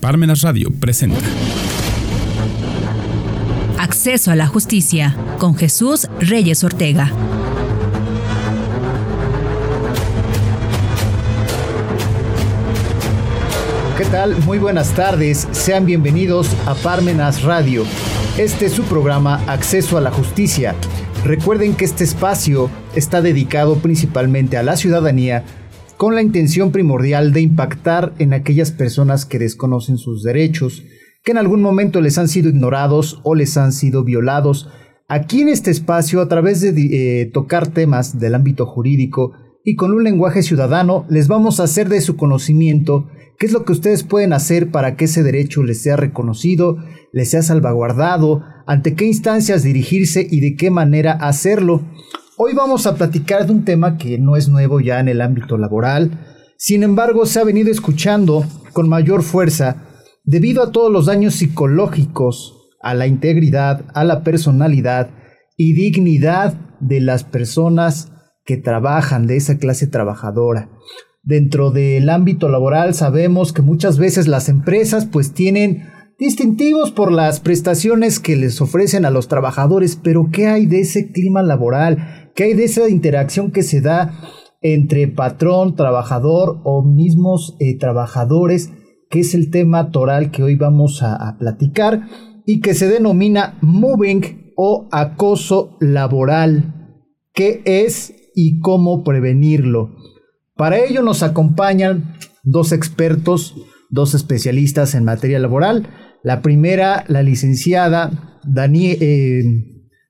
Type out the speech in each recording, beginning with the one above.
Parmenas Radio presenta. Acceso a la justicia con Jesús Reyes Ortega. ¿Qué tal? Muy buenas tardes. Sean bienvenidos a Parmenas Radio. Este es su programa Acceso a la Justicia. Recuerden que este espacio está dedicado principalmente a la ciudadanía con la intención primordial de impactar en aquellas personas que desconocen sus derechos, que en algún momento les han sido ignorados o les han sido violados. Aquí en este espacio, a través de eh, tocar temas del ámbito jurídico y con un lenguaje ciudadano, les vamos a hacer de su conocimiento qué es lo que ustedes pueden hacer para que ese derecho les sea reconocido, les sea salvaguardado, ante qué instancias dirigirse y de qué manera hacerlo. Hoy vamos a platicar de un tema que no es nuevo ya en el ámbito laboral, sin embargo se ha venido escuchando con mayor fuerza debido a todos los daños psicológicos a la integridad, a la personalidad y dignidad de las personas que trabajan, de esa clase trabajadora. Dentro del ámbito laboral sabemos que muchas veces las empresas pues tienen distintivos por las prestaciones que les ofrecen a los trabajadores, pero ¿qué hay de ese clima laboral? ¿Qué hay de esa interacción que se da entre patrón, trabajador o mismos eh, trabajadores? que es el tema toral que hoy vamos a, platicar y que se denomina moving o acoso laboral. ¿Qué es y cómo prevenirlo? Para ello nos acompañan dos expertos, dos especialistas en materia laboral. La primera, la licenciada eh,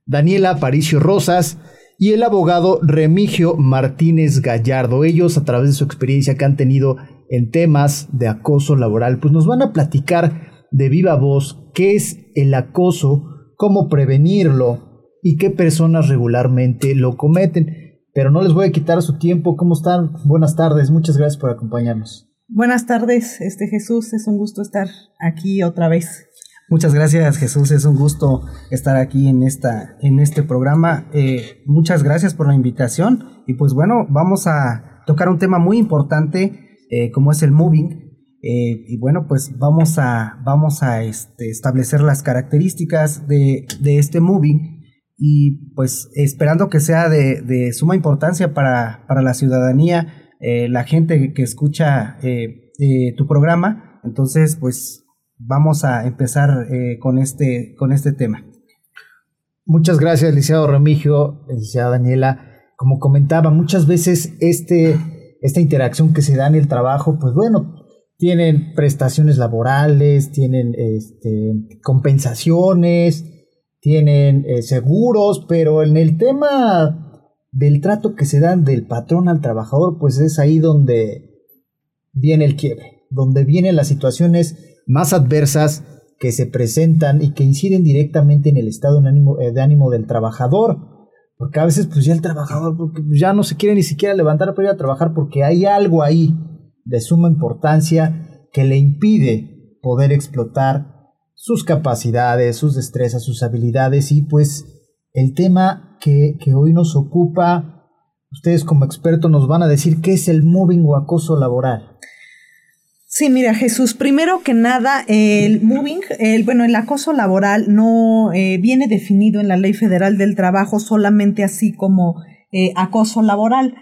Daniela Aparicio Rosas y el abogado Remigio Martínez Gallardo. Ellos, a través de su experiencia que han tenido en temas de acoso laboral, pues nos van a platicar de viva voz qué es el acoso, cómo prevenirlo y qué personas regularmente lo cometen pero no les voy a quitar su tiempo. ¿Cómo están? Buenas tardes, muchas gracias por acompañarnos. Buenas tardes, este Jesús, es un gusto estar aquí otra vez. Muchas gracias Jesús, es un gusto estar aquí en, esta, en este programa. Eh, muchas gracias por la invitación y pues bueno, vamos a tocar un tema muy importante eh, como es el moving. Eh, y bueno, pues vamos a, vamos a este, establecer las características de, de este moving y pues esperando que sea de, suma importancia para, la ciudadanía, la gente que escucha tu programa. Entonces, pues vamos a empezar con, este, con este tema. Muchas gracias, licenciado Remigio, licenciada Daniela. Como comentaba, muchas veces este, esta interacción que se da en el trabajo, pues bueno, tienen prestaciones laborales, tienen este, compensaciones, tienen eh, seguros, pero en el tema del trato que se dan del patrón al trabajador, pues es ahí donde viene el quiebre, donde vienen las situaciones más adversas que se presentan y que inciden directamente en el estado de ánimo, eh, de ánimo del trabajador. Porque a veces pues ya el trabajador ya no se quiere ni siquiera levantar para ir a trabajar porque hay algo ahí de suma importancia que le impide poder explotar sus capacidades, sus destrezas, sus habilidades y pues el tema que, hoy nos ocupa, ustedes como expertos nos van a decir qué es el moving o acoso laboral. Sí, mira Jesús, primero que nada, el moving, el, bueno, el acoso laboral no eh, viene definido en la Ley Federal del Trabajo solamente así como eh, acoso laboral,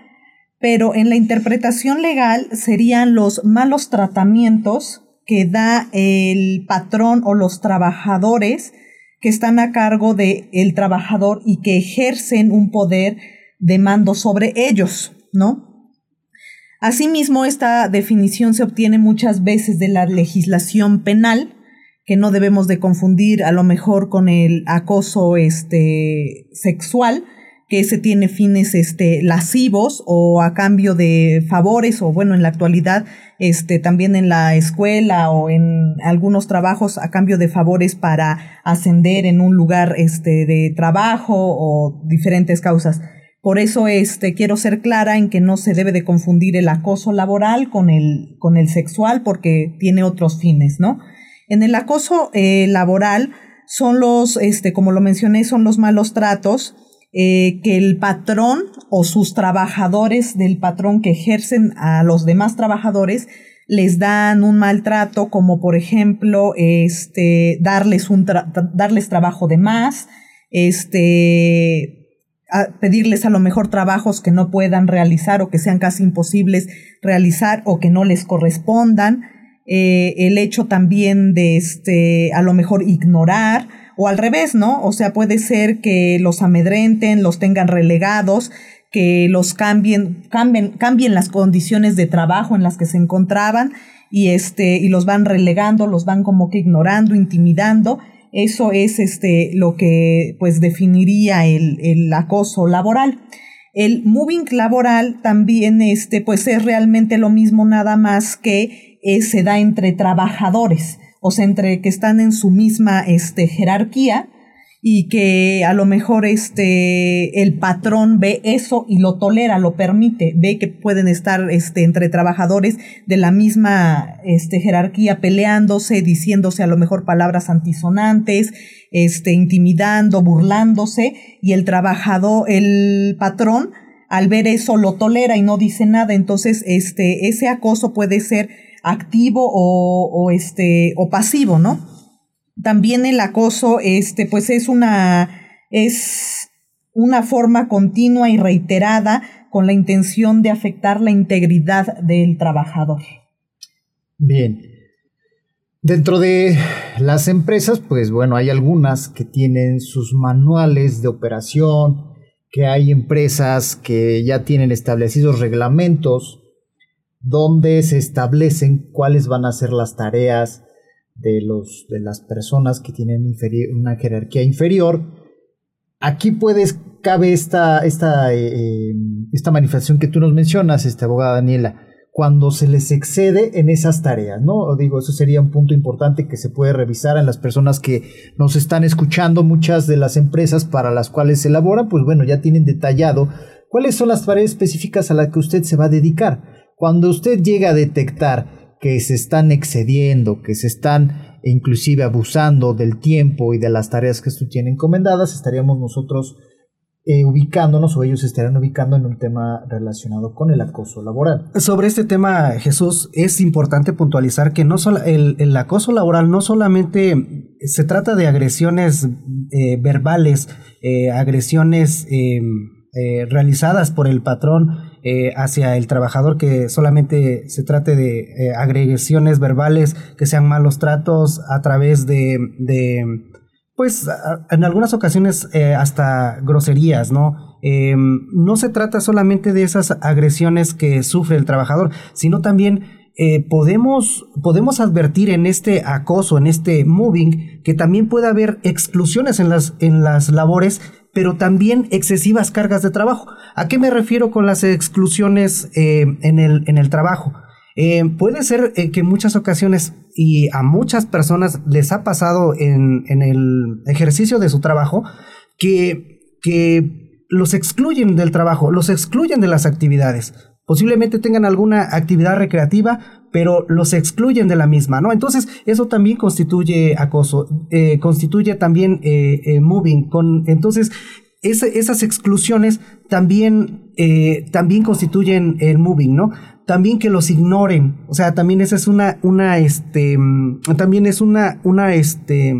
pero en la interpretación legal serían los malos tratamientos que da el patrón o los trabajadores que están a cargo del el trabajador y que ejercen un poder de mando sobre ellos, ¿no? Asimismo, esta definición se obtiene muchas veces de la legislación penal, que no debemos de confundir a lo mejor con el acoso este, sexual, que se tiene fines este, lascivos o a cambio de favores o bueno, en la actualidad este, también en la escuela o en algunos trabajos a cambio de favores para ascender en un lugar este, de trabajo o diferentes causas. Por eso este, quiero ser clara en que no se debe de confundir el acoso laboral con el, con el sexual porque tiene otros fines, ¿no? En el acoso eh, laboral son los, este, como lo mencioné, son los malos tratos, eh, que el patrón o sus trabajadores del patrón que ejercen a los demás trabajadores les dan un maltrato como por ejemplo este darles un darles trabajo de más, este pedirles a lo mejor trabajos que no puedan realizar o que sean casi imposibles realizar o que no les correspondan, eh, el hecho también de este a lo mejor ignorar o al revés, ¿no? O sea, puede ser que los amedrenten, los tengan relegados, que los cambien, cambien, cambien las condiciones de trabajo en las que se encontraban y este, y los van relegando, los van como que ignorando, intimidando. Eso es este, lo que pues definiría el, el acoso laboral. El moving laboral también este, pues es realmente lo mismo, nada más que eh, se da entre trabajadores, o sea, entre que están en su misma este, jerarquía y que a lo mejor este el patrón ve eso y lo tolera, lo permite, ve que pueden estar este entre trabajadores de la misma este jerarquía peleándose, diciéndose a lo mejor palabras antisonantes, este intimidando, burlándose y el trabajador, el patrón al ver eso lo tolera y no dice nada, entonces este ese acoso puede ser activo o, o este o pasivo, ¿no? También el acoso, este, pues es una, es una forma continua y reiterada con la intención de afectar la integridad del trabajador. Bien. Dentro de las empresas, pues bueno, hay algunas que tienen sus manuales de operación, que hay empresas que ya tienen establecidos reglamentos donde se establecen cuáles van a ser las tareas, de, los, de las personas que tienen una jerarquía inferior. Aquí puedes, cabe esta, esta, eh, esta manifestación que tú nos mencionas, esta abogada Daniela, cuando se les excede en esas tareas, ¿no? Digo, eso sería un punto importante que se puede revisar en las personas que nos están escuchando, muchas de las empresas para las cuales se elabora, pues bueno, ya tienen detallado cuáles son las tareas específicas a las que usted se va a dedicar. Cuando usted llega a detectar que se están excediendo, que se están inclusive abusando del tiempo y de las tareas que tú tiene encomendadas, estaríamos nosotros eh, ubicándonos o ellos estarían ubicando en un tema relacionado con el acoso laboral. Sobre este tema, Jesús, es importante puntualizar que no solo el, acoso laboral no solamente se trata de agresiones eh, verbales, eh, agresiones realizadas por el patrón eh, hacia el trabajador que solamente se trate de eh, agresiones verbales, que sean malos tratos a través de, pues en algunas ocasiones eh, hasta groserías, ¿no? Em, no se trata solamente de esas agresiones que sufre el trabajador, sino también podemos, podemos advertir en este acoso, en este moving, que también puede haber exclusiones en las, en las labores pero también excesivas cargas de trabajo. ¿A qué me refiero con las exclusiones eh, en, el, en, el, trabajo? Eh, puede ser eh, que en muchas ocasiones y a muchas personas les ha pasado en, en el ejercicio de su trabajo que, que los excluyen del trabajo, los excluyen de las actividades. Posiblemente tengan alguna actividad recreativa, pero los excluyen de la misma, ¿no? Entonces, eso también constituye acoso, eh, constituye también eh, eh, moving. Con, entonces, esas exclusiones también, también constituyen el moving, ¿no? También que los ignoren, o sea, también esa es una, una, este, también es una, una, este,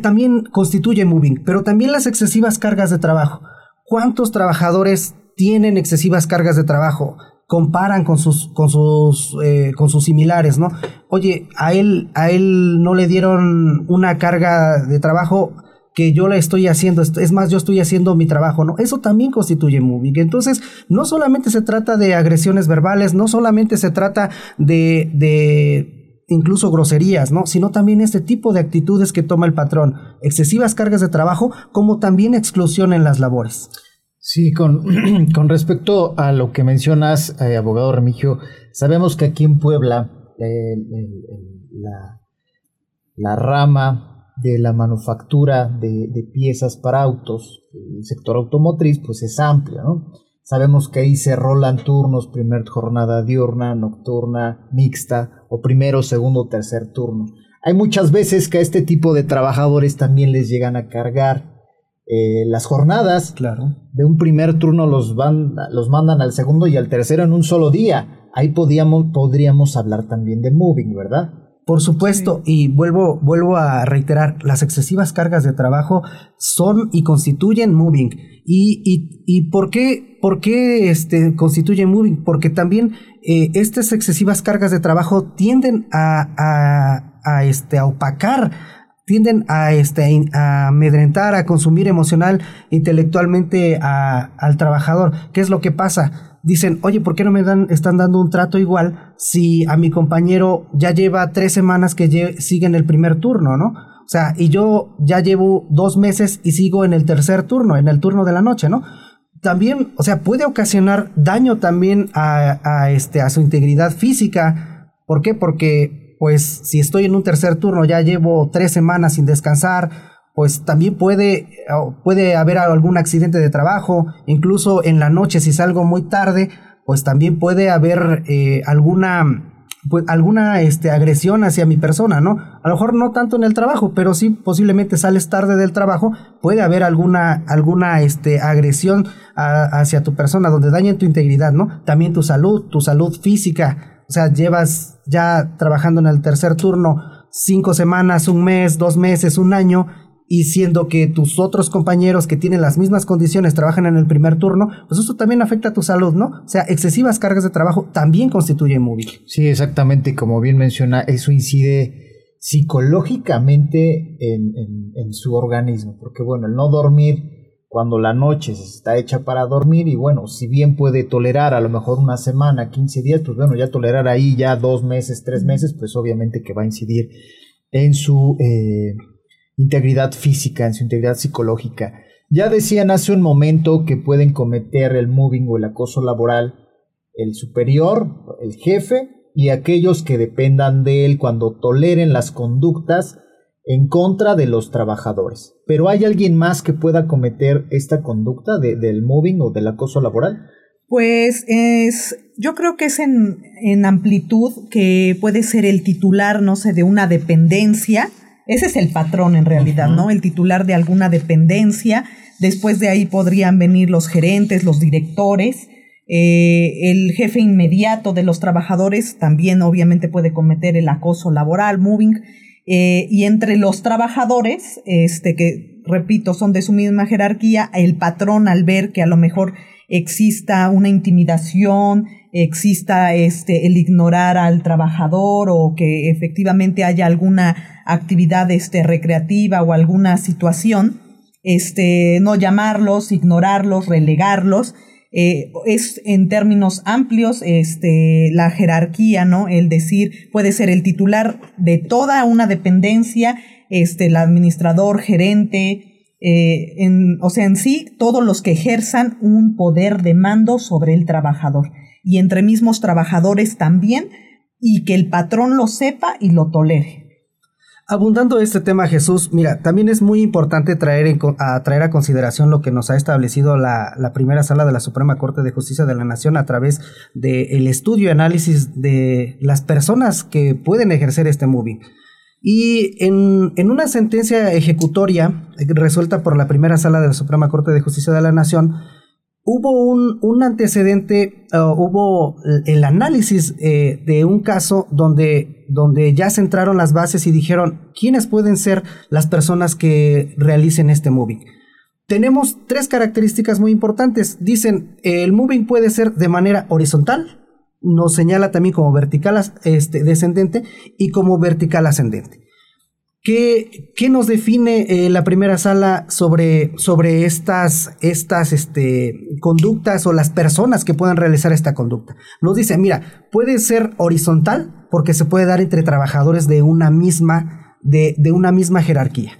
también constituye moving, pero también las excesivas cargas de trabajo. ¿Cuántos trabajadores tienen excesivas cargas de trabajo? comparan con sus, con sus, eh, con sus similares, ¿no? Oye, a él, a él no le dieron una carga de trabajo que yo la estoy haciendo, es más, yo estoy haciendo mi trabajo, ¿no? Eso también constituye moving. Entonces, no solamente se trata de agresiones verbales, no solamente se trata de, de incluso groserías, ¿no? Sino también este tipo de actitudes que toma el patrón, excesivas cargas de trabajo, como también exclusión en las labores. Sí, con, con respecto a lo que mencionas, eh, abogado Remigio, sabemos que aquí en Puebla la, la, rama de la manufactura de, de, piezas para autos, el sector automotriz, pues es amplia, ¿no? Sabemos que ahí se rolan turnos, primer jornada diurna, nocturna, mixta, o primero, segundo, tercer turno. Hay muchas veces que a este tipo de trabajadores también les llegan a cargar eh, las jornadas claro. de un primer turno los, van, los mandan al segundo y al tercero en un solo día. ahí podíamos, podríamos hablar también de moving, ¿verdad? Por supuesto, y vuelvo, vuelvo a reiterar, las excesivas cargas de trabajo son y constituyen moving. ¿Y, y, y por qué, por qué este, constituyen moving? Porque también eh, estas excesivas cargas de trabajo tienden a, a, a, este, a opacar tienden a, este, a amedrentar, a consumir emocional, intelectualmente al trabajador. ¿Qué es lo que pasa? dicen, oye, ¿por qué no me dan, están dando un trato igual si a mi compañero ya lleva tres semanas que sigue en el primer turno, ¿no? O sea, y yo ya llevo dos meses y sigo en el tercer turno, en el turno de la noche, ¿no? También, o sea, puede ocasionar daño también a, a, este, a su integridad física. ¿Por qué? Porque, pues, si estoy en un tercer turno, ya llevo tres semanas sin descansar, pues también puede, puede haber algún accidente de trabajo, incluso en la noche si salgo muy tarde, pues también puede haber eh, alguna, pues, alguna este, agresión hacia mi persona, ¿no? A lo mejor no tanto en el trabajo, pero sí posiblemente sales tarde del trabajo, puede haber alguna, alguna este, agresión hacia tu persona donde dañen tu integridad, ¿no? También tu salud, tu salud física, o sea, llevas ya trabajando en el tercer turno cinco semanas, un mes, dos meses, un año, y siendo que tus otros compañeros que tienen las mismas condiciones trabajan en el primer turno, pues eso también afecta a tu salud, ¿no? O sea, excesivas cargas de trabajo también constituyen móvil. Sí, exactamente, como bien menciona, eso incide psicológicamente en, en, su organismo, porque bueno, el no dormir cuando la noche está hecha para dormir y bueno, si bien puede tolerar a lo mejor una semana, 15 días, pues bueno, ya tolerar ahí ya dos meses, tres meses, pues obviamente que va a incidir en su... Eh, integridad física, en su integridad psicológica. Ya decían hace un momento que pueden cometer el moving o el acoso laboral el superior, el jefe y aquellos que dependan de él cuando toleren las conductas en contra de los trabajadores. Pero ¿hay alguien más que pueda cometer esta conducta del moving o del acoso laboral? Pues es, yo creo que es en, en amplitud que puede ser el titular, no sé, de una dependencia, ese es el patrón en realidad, ¿no? El titular de alguna dependencia. Después de ahí podrían venir los gerentes, los directores. Eh, el jefe inmediato de los trabajadores también obviamente puede cometer el acoso laboral, moving. Eh, y entre los trabajadores, este, que repito, son de su misma jerarquía, el patrón al ver que a lo mejor exista una intimidación, exista este, el ignorar al trabajador o que efectivamente haya alguna actividad este, recreativa o alguna situación, este, no llamarlos, ignorarlos, relegarlos. Eh, es en términos amplios este, la jerarquía, ¿no? El decir, puede ser el titular de toda una dependencia, este, el administrador, gerente, eh, en, o sea, en sí, todos los que ejerzan un poder de mando sobre el trabajador y entre mismos trabajadores también, y que el patrón lo sepa y lo tolere. Abundando este tema, Jesús, mira, también es muy importante traer, a, traer a consideración lo que nos ha establecido la, primera sala de la Suprema Corte de Justicia de la Nación a través del estudio y análisis de las personas que pueden ejercer este moving. Y en, en, una sentencia ejecutoria resuelta por la primera sala de la Suprema Corte de Justicia de la Nación, hubo un, antecedente, uh, hubo el análisis eh, de un caso donde, donde ya centraron las bases y dijeron quiénes pueden ser las personas que realicen este moving. Tenemos tres características muy importantes. Dicen, el moving puede ser de manera horizontal, nos señala también como vertical este, descendente y como vertical ascendente. ¿Qué, ¿Qué, nos define eh, la primera sala sobre, sobre estas, estas este, conductas o las personas que puedan realizar esta conducta? Nos dice, mira, puede ser horizontal porque se puede dar entre trabajadores de una misma, de, de una misma jerarquía.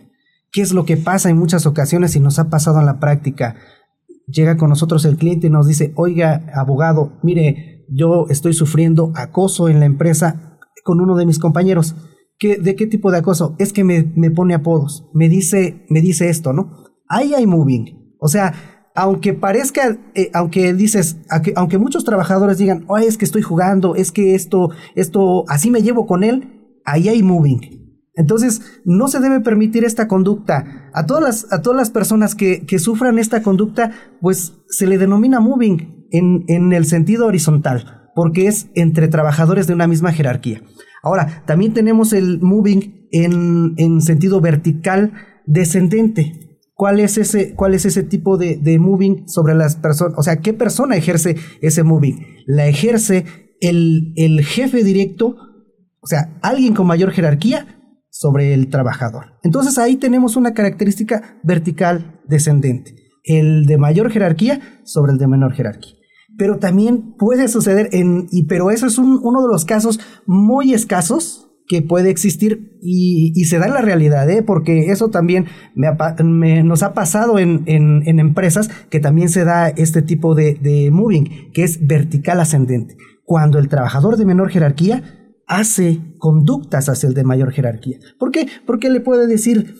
¿Qué es lo que pasa en muchas ocasiones y nos ha pasado en la práctica? Llega con nosotros el cliente y nos dice, oiga, abogado, mire, yo estoy sufriendo acoso en la empresa con uno de mis compañeros ¿De qué tipo de acoso? Es que me, pone apodos, me dice, me dice esto, ¿no? Ahí hay moving. O sea, aunque parezca, eh, aunque dices, aunque, muchos trabajadores digan, oh, es que estoy jugando, es que esto, esto, así me llevo con él, ahí hay moving. Entonces, no se debe permitir esta conducta. A todas las, a todas las personas que, que sufran esta conducta, pues se le denomina moving en, en el sentido horizontal. porque es entre trabajadores de una misma jerarquía. Ahora, también tenemos el moving en, en sentido vertical descendente. ¿Cuál es ese, cuál es ese tipo de, de moving sobre las personas? O sea, ¿qué persona ejerce ese moving? La ejerce el, el jefe directo, o sea, alguien con mayor jerarquía sobre el trabajador. Entonces ahí tenemos una característica vertical descendente. El de mayor jerarquía sobre el de menor jerarquía pero también puede suceder en, y, pero eso es uno de los casos muy escasos que puede existir y, se da en la realidad, ¿eh? porque eso también me, nos ha pasado en, en, empresas que también se da este tipo de, de moving, que es vertical ascendente. Cuando el trabajador de menor jerarquía hace conductas hacia el de mayor jerarquía. ¿Por qué? Porque le puede decir,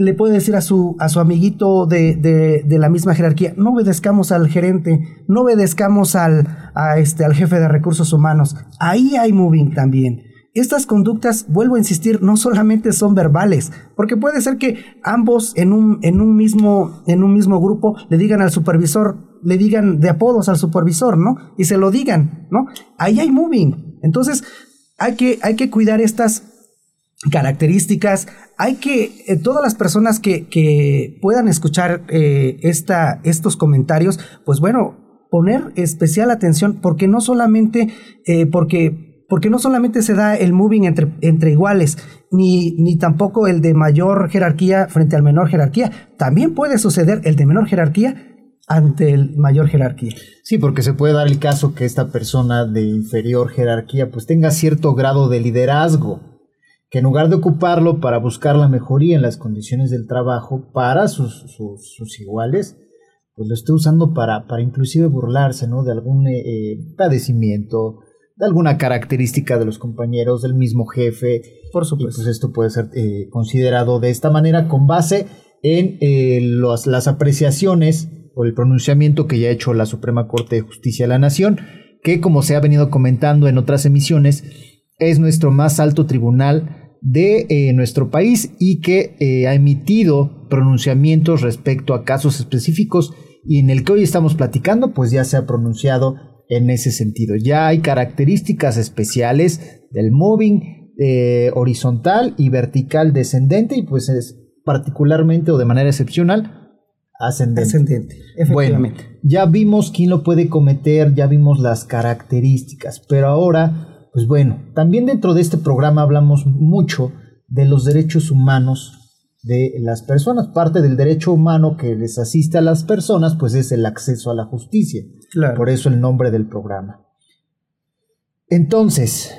le puede decir a su, a su amiguito de, de, la misma jerarquía, no obedezcamos al gerente, no obedezcamos al, a este, al jefe de recursos humanos. Ahí hay moving también. Estas conductas, vuelvo a insistir, no solamente son verbales, porque puede ser que ambos en un, en un, mismo, en un mismo grupo le digan al supervisor, le digan de apodos al supervisor, ¿no? Y se lo digan, ¿no? Ahí hay moving. Entonces, hay que, hay que cuidar estas características. Hay que, eh, todas las personas que, que puedan escuchar eh, esta, estos comentarios, pues bueno, poner especial atención porque no solamente, eh, porque, porque no solamente se da el moving entre, entre iguales, ni, ni tampoco el de mayor jerarquía frente al menor jerarquía. También puede suceder el de menor jerarquía ante el mayor jerarquía. Sí, porque se puede dar el caso que esta persona de inferior jerarquía pues tenga cierto grado de liderazgo que en lugar de ocuparlo para buscar la mejoría en las condiciones del trabajo para sus, sus, iguales, pues lo esté usando para, para inclusive burlarse ¿no? de algún eh, eh, padecimiento, de alguna característica de los compañeros, del mismo jefe. Por supuesto. pues esto puede ser eh, considerado de esta manera con base en las apreciaciones o el pronunciamiento que ya ha hecho la Suprema Corte de Justicia de la Nación, que como se ha venido comentando en otras emisiones, es nuestro más alto tribunal de eh, nuestro país y que eh, ha emitido pronunciamientos respecto a casos específicos y en el que hoy estamos platicando, pues ya se ha pronunciado en ese sentido. Ya hay características especiales del moving eh, horizontal y vertical descendente y pues es particularmente o de manera excepcional ascendente. Ascendente, efectivamente. ya vimos quién lo puede cometer, ya vimos las características, pero ahora pues bueno, también dentro de este programa hablamos mucho de los derechos humanos de las personas. Parte del derecho humano que les asiste a las personas, pues es el acceso a la justicia. Por eso el nombre del programa. Entonces,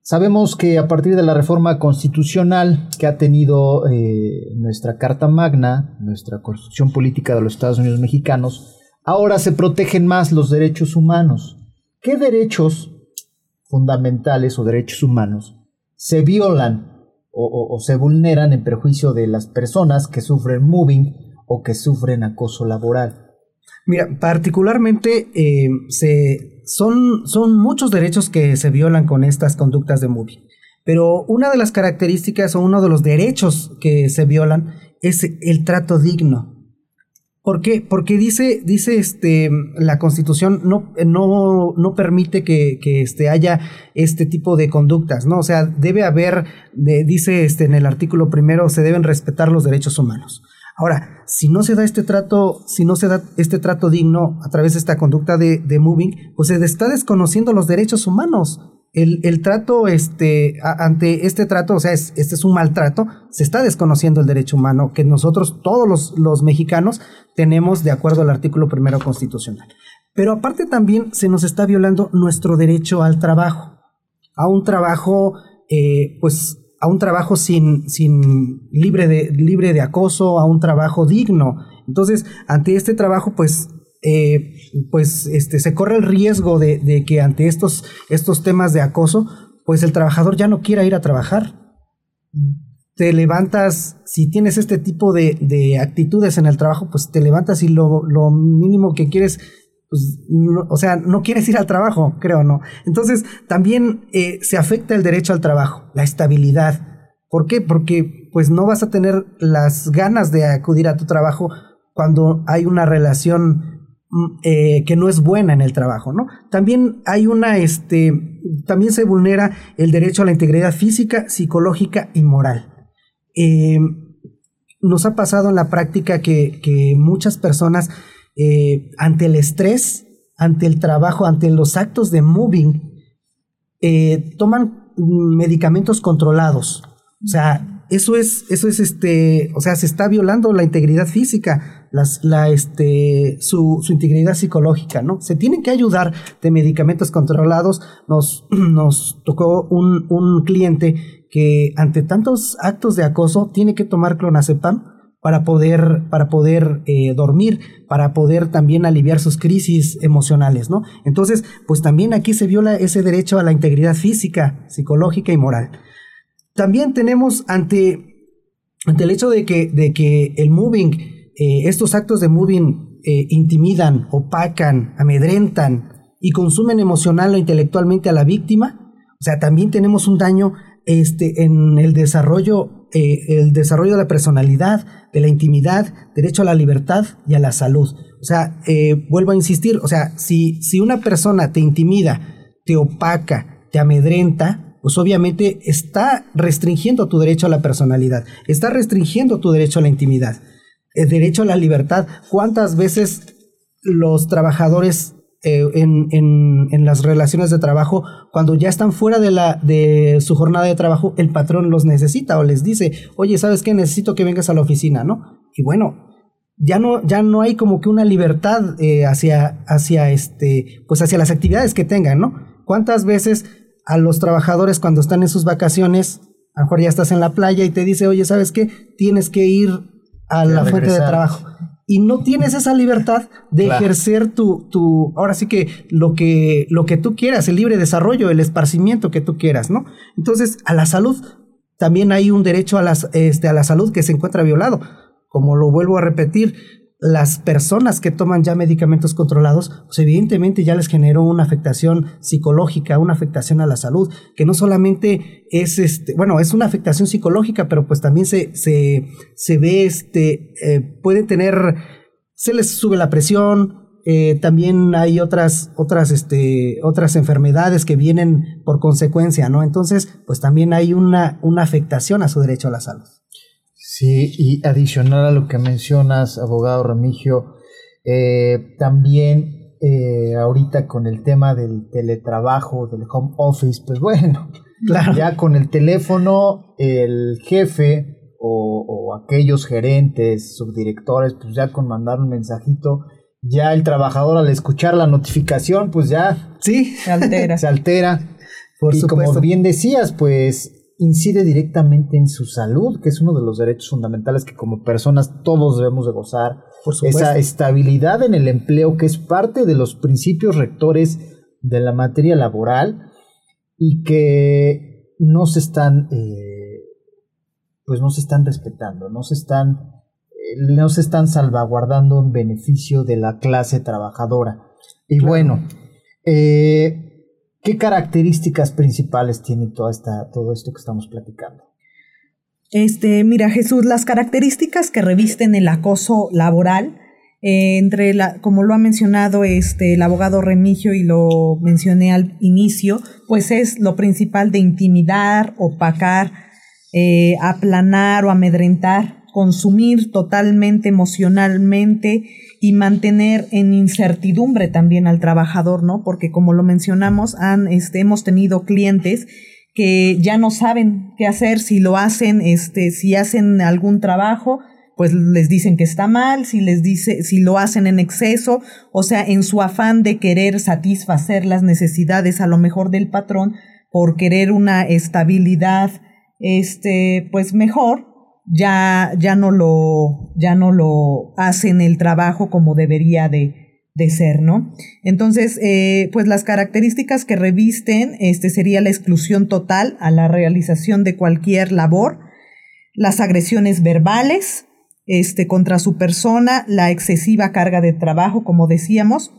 sabemos que a partir de la reforma constitucional que ha tenido eh, nuestra Carta Magna, nuestra Constitución Política de los Estados Unidos Mexicanos, ahora se protegen más los derechos humanos. ¿Qué derechos fundamentales o derechos humanos se violan o, se vulneran en perjuicio de las personas que sufren moving o que sufren acoso laboral. Mira, particularmente eh, se, son, son muchos derechos que se violan con estas conductas de moving. Pero una de las características o uno de los derechos que se violan es el trato digno. ¿Por qué? Porque dice, dice este, la Constitución no, no, no permite que, que este, haya este tipo de conductas, ¿no? O sea, debe haber, dice este, en el artículo primero, se deben respetar los derechos humanos. Ahora, si no se da este trato, si no se da este trato digno a través de esta conducta de, de moving, pues se está desconociendo los derechos humanos el, trato este, ante este trato, o sea, este es un maltrato, se está desconociendo el derecho humano que nosotros, todos los, los mexicanos, tenemos de acuerdo al artículo primero constitucional. Pero aparte también se nos está violando nuestro derecho al trabajo, a un trabajo, eh, pues, a un trabajo sin, sin libre, de, libre de acoso, a un trabajo digno. Entonces, ante este trabajo, pues eh, pues este, se corre el riesgo de, que ante estos, estos temas de acoso, pues el trabajador ya no quiera ir a trabajar. Te levantas, si tienes este tipo de, actitudes en el trabajo, pues te levantas y lo, mínimo que quieres, pues, o sea, no quieres ir al trabajo, creo, ¿no? Entonces, también eh, se afecta el derecho al trabajo, la estabilidad. ¿Por qué? Porque pues no vas a tener las ganas de acudir a tu trabajo cuando hay una relación eh, que no es buena en el trabajo, ¿no? También hay una, este, también se vulnera el derecho a la integridad física, psicológica y moral. Eh, nos ha pasado en la práctica que, muchas personas, eh, ante el estrés, ante el trabajo, ante los actos de moving, toman medicamentos controlados. O sea, eso es, eso es este, o sea, se está violando la integridad física la, este, su, integridad psicológica, ¿no? Se tienen que ayudar de medicamentos controlados. Nos, nos tocó un, un cliente que ante tantos actos de acoso tiene que tomar clonazepam para poder, para poder eh, dormir, para poder también aliviar sus crisis emocionales, ¿no? Entonces, pues también aquí se viola ese derecho a la integridad física, psicológica y moral. También tenemos ante, ante el hecho de que, de que el moving eh, estos actos de moving eh, intimidan, opacan, amedrentan y consumen emocional o intelectualmente a la víctima, o sea, también tenemos un daño este, en el desarrollo, eh, el desarrollo de la personalidad, de la intimidad, derecho a la libertad y a la salud. O sea, vuelvo a insistir, o sea, si, si una persona te intimida, te opaca, te amedrenta, pues obviamente está restringiendo tu derecho a la personalidad, está restringiendo tu derecho a la intimidad el derecho a la libertad. ¿Cuántas veces los trabajadores eh, en, en, las relaciones de trabajo, cuando ya están fuera de, la, de su jornada de trabajo, el patrón los necesita o les dice, oye, ¿sabes qué? Necesito que vengas a la oficina, ¿no? Y bueno, ya no, ya no hay como que una libertad eh, hacia, hacia, este, pues hacia las actividades que tengan, ¿no? ¿Cuántas veces a los trabajadores cuando están en sus vacaciones, a lo mejor ya estás en la playa y te dice, oye, ¿sabes qué? Tienes que ir a la fuente de trabajo. Y no tienes esa libertad de ejercer tu, tu, ahora sí que lo, que lo que tú quieras, el libre desarrollo, el esparcimiento que tú quieras, ¿no? Entonces, a la salud, también hay un derecho a, las, este, a la salud que se encuentra violado. Como lo vuelvo a repetir, las personas que toman ya medicamentos controlados, pues evidentemente ya les generó una afectación psicológica, una afectación a la salud, que no solamente es este, bueno, es una afectación psicológica, pero pues también se, se, se ve, este, eh, puede tener, se les sube la presión, eh, también hay otras, otras, este, otras enfermedades que vienen por consecuencia, ¿no? Entonces, pues también hay una, una afectación a su derecho a la salud. Sí, y adicional a lo que mencionas, abogado Remigio, eh, también eh, ahorita con el tema del teletrabajo, del home office, pues bueno, ya con el teléfono, el jefe o, o, aquellos gerentes, subdirectores, pues ya con mandar un mensajito, ya el trabajador al escuchar la notificación, pues ya sí, se altera. se altera. Por y como bien decías, pues incide directamente en su salud, que es uno de los derechos fundamentales que como personas todos debemos de gozar. Por Esa estabilidad en el empleo que es parte de los principios rectores de la materia laboral y que no se están, eh, pues no se están respetando, no se están, eh, no se están salvaguardando en beneficio de la clase trabajadora. Y bueno, eh, ¿Qué características principales tiene toda esta, todo esto que estamos platicando? Este, mira, Jesús, las características que revisten el acoso laboral, eh, entre la, como lo ha mencionado este, el abogado Remigio y lo mencioné al inicio, pues es lo principal de intimidar, opacar, eh, aplanar o amedrentar, consumir totalmente emocionalmente y mantener en incertidumbre también al trabajador, ¿no? Porque como lo mencionamos, han, este, hemos tenido clientes que ya no saben qué hacer, si lo hacen, este, si hacen algún trabajo, pues les dicen que está mal, si les dice, si lo hacen en exceso, o sea, en su afán de querer satisfacer las necesidades a lo mejor del patrón, por querer una estabilidad, este, pues mejor, ya, ya, no lo, ya no lo hacen el trabajo como debería de, ser, ¿no? Entonces, eh, pues las características que revisten este, sería la exclusión total a la realización de cualquier labor, las agresiones verbales este, contra su persona, la excesiva carga de trabajo, como decíamos,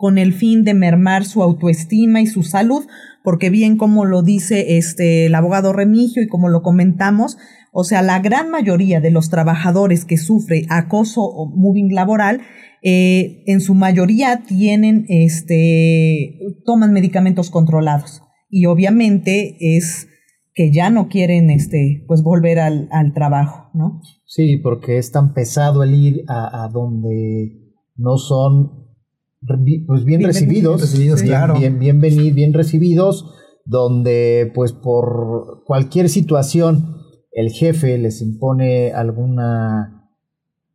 con el fin de mermar su autoestima y su salud, porque bien como lo dice este el abogado Remigio y como lo comentamos, o sea, la gran mayoría de los trabajadores que sufren acoso o moving laboral, eh, en su mayoría tienen, este, toman medicamentos controlados. Y obviamente es que ya no quieren, este, pues volver al, al trabajo, ¿no? Sí, porque es tan pesado el ir a, a donde no son pues bien, recibidos, recibidos claro. bien, bien, bien recibidos, donde pues por cualquier situación el jefe les impone alguna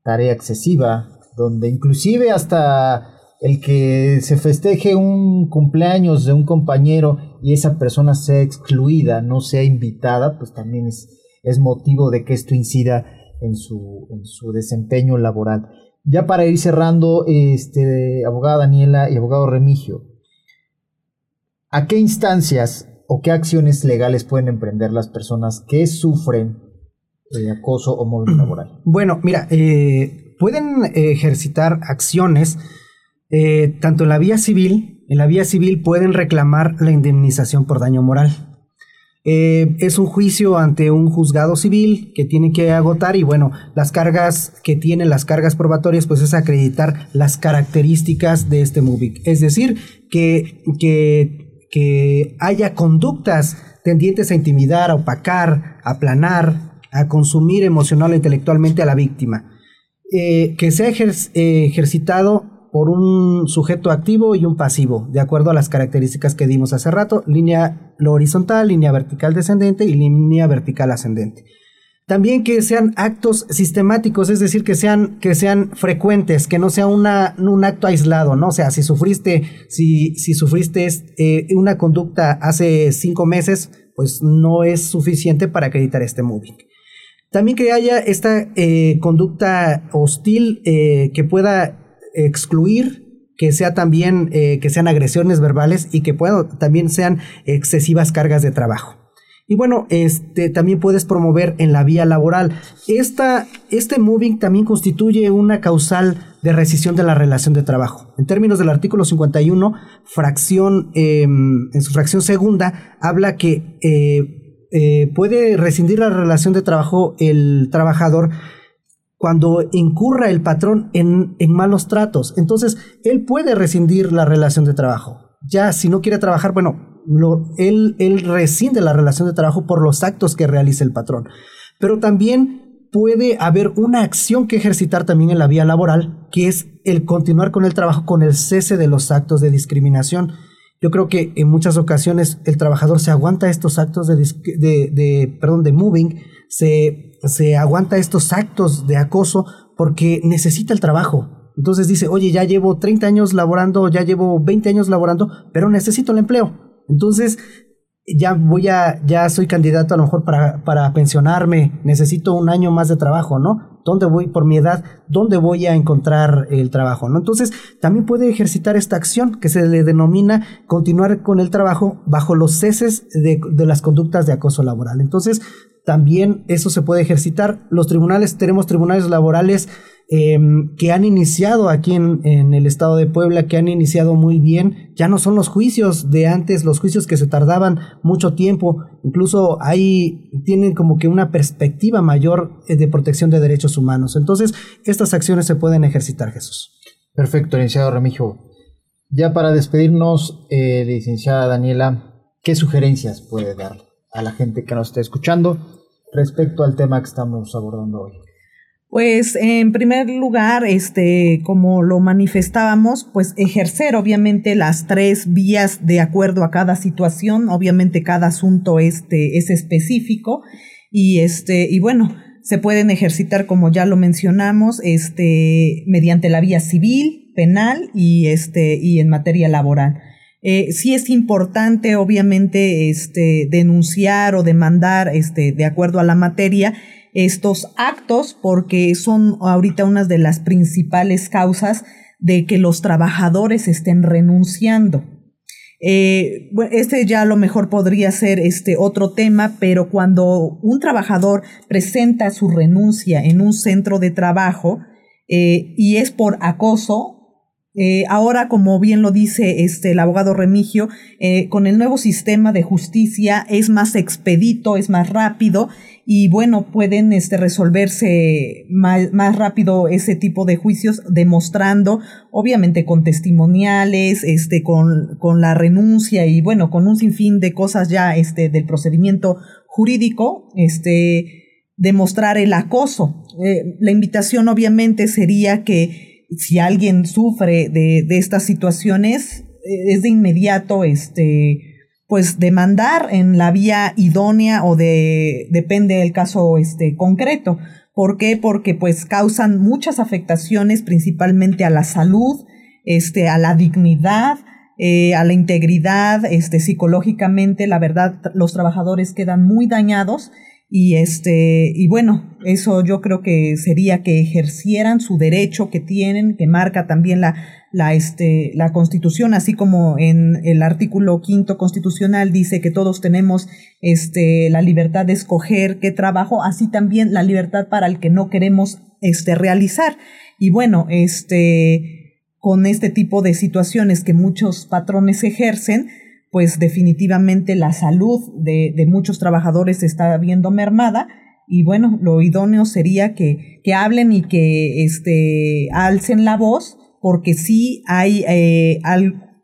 tarea excesiva, donde inclusive hasta el que se festeje un cumpleaños de un compañero y esa persona sea excluida, no sea invitada, pues también es, motivo de que esto incida en su, en su desempeño laboral. Ya para ir cerrando, este, abogada Daniela y abogado Remigio, ¿a qué instancias o qué acciones legales pueden emprender las personas que sufren de acoso o móvil laboral? Bueno, mira, eh, pueden ejercitar acciones eh, tanto en la vía civil, en la vía civil pueden reclamar la indemnización por daño moral. Eh, es un juicio ante un juzgado civil que tiene que agotar y bueno, las cargas que tienen las cargas probatorias pues es acreditar las características de este moving. Es decir, que, que que haya conductas tendientes a intimidar, a opacar, a aplanar, a consumir emocional o intelectualmente a la víctima. Eh, que sea eh, ejercitado por un sujeto activo y un pasivo, de acuerdo a las características que dimos hace rato, línea horizontal, línea vertical descendente y línea vertical ascendente. También que sean actos sistemáticos, es decir, que sean, que sean frecuentes, que no sea una, un acto aislado, ¿no? O sea, si sufriste, si, si sufriste eh, una conducta hace cinco meses, pues no es suficiente para acreditar este moving. También que haya esta eh, conducta hostil eh, que pueda excluir que sea también que sean agresiones verbales y que puedan también sean excesivas cargas de trabajo. Y bueno, este, también puedes promover en la vía laboral. Esta, este moving también constituye una causal de rescisión de la relación de trabajo. En términos del artículo 51, fracción, em, en su fracción segunda, habla que eh, eh, puede rescindir la relación de trabajo el trabajador cuando incurra el patrón en, en malos tratos. Entonces, él puede rescindir la relación de trabajo. Ya, si no quiere trabajar, bueno, él, él rescinde la relación de trabajo por los actos que realiza el patrón. Pero también puede haber una acción que ejercitar también en la vía laboral, que es el continuar con el trabajo con el cese de los actos de discriminación. Yo creo que en muchas ocasiones el trabajador se aguanta estos actos de, de, perdón, de moving, se aguanta estos actos de acoso porque necesita el trabajo. Entonces dice, oye, ya llevo 30 años laborando, ya llevo 20 años laborando, pero necesito el empleo. Entonces, ya voy a, ya soy candidato a lo mejor para, para pensionarme, necesito un año más de trabajo, ¿no? ¿Dónde voy por mi edad? ¿Dónde voy a encontrar el trabajo? ¿no? Entonces, también puede ejercitar esta acción que se le denomina continuar con el trabajo bajo los ceses de, de las conductas de acoso laboral. Entonces, también eso se puede ejercitar. Los tribunales, tenemos tribunales laborales Em, que han iniciado aquí en, en, el estado de Puebla, que han iniciado muy bien. Ya no son los juicios de antes, los juicios que se tardaban mucho tiempo. Incluso ahí tienen como que una perspectiva mayor eh, de protección de derechos humanos. Entonces, estas acciones se pueden ejercitar, Jesús. Perfecto, licenciado Remijo. Ya para despedirnos, eh, licenciada Daniela, ¿qué sugerencias puede dar a la gente que nos está escuchando respecto al tema que estamos abordando hoy? Pues en primer lugar, este, como lo manifestábamos, pues ejercer obviamente las tres vías de acuerdo a cada situación, obviamente cada asunto este es específico y este y bueno, se pueden ejercitar como ya lo mencionamos, este mediante la vía civil, penal y este y en materia laboral. Eh, sí es importante, obviamente, este, denunciar o demandar, este, de acuerdo a la materia, estos actos porque son ahorita una de las principales causas de que los trabajadores estén renunciando. Eh, este ya a lo mejor podría ser este otro tema, pero cuando un trabajador presenta su renuncia en un centro de trabajo eh, y es por acoso, Eh, ahora, como bien lo dice este, el abogado Remigio, eh, con el nuevo sistema de justicia es más expedito, es más rápido y bueno, pueden este, resolverse más, más, rápido ese tipo de juicios, demostrando, obviamente con testimoniales, este, con, con la renuncia y bueno, con un sinfín de cosas ya este, del procedimiento jurídico, este, demostrar el acoso. Eh, la invitación obviamente sería que si alguien sufre de, de estas situaciones, eh, es de inmediato este, pues demandar en la vía idónea o de depende del caso este concreto. ¿Por qué? Porque pues causan muchas afectaciones principalmente a la salud, este, a la dignidad, eh, a la integridad, este, psicológicamente, la verdad, los trabajadores quedan muy dañados y este, y bueno, eso yo creo que sería que ejercieran su derecho que tienen, que marca también la, la, este, la Constitución, así como en el artículo quinto constitucional dice que todos tenemos este, la libertad de escoger qué trabajo, así también la libertad para el que no queremos este, realizar. Y bueno, este, con este tipo de situaciones que muchos patrones ejercen, pues definitivamente la salud de, de muchos trabajadores está viendo mermada y bueno, lo idóneo sería que, que hablen y que este, alcen la voz porque sí hay, eh,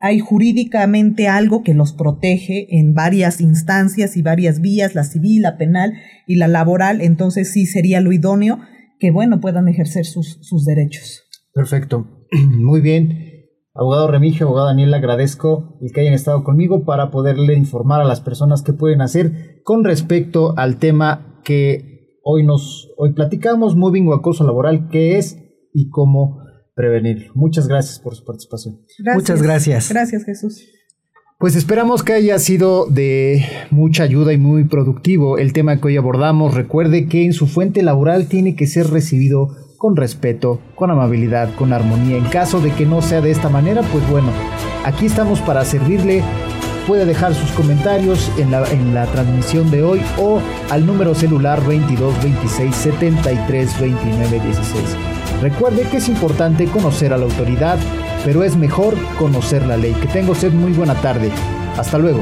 hay jurídicamente algo que los protege en varias instancias y varias vías, la civil, la penal y la laboral, entonces sí sería lo idóneo que, bueno, puedan ejercer sus, sus derechos. Perfecto, muy bien. Abogado Remigio, abogado Daniel, agradezco el que hayan estado conmigo para poderle informar a las personas qué pueden hacer con respecto al tema que hoy nos hoy platicamos, moving o acoso laboral, qué es y cómo prevenir. Muchas gracias por su participación. Muchas gracias. Gracias, Jesús. Pues esperamos que haya sido de mucha ayuda y muy productivo el tema que hoy abordamos. Recuerde que en su fuente laboral tiene que ser recibido con respeto, con amabilidad, con armonía. En caso de que no sea de esta manera, pues bueno, aquí estamos para servirle. Puede dejar sus comentarios en la, en la transmisión de hoy o al número celular 22 26 73 29 16. Recuerde que es importante conocer a la autoridad, pero es mejor conocer la ley. Que tenga usted muy buena tarde. Hasta luego.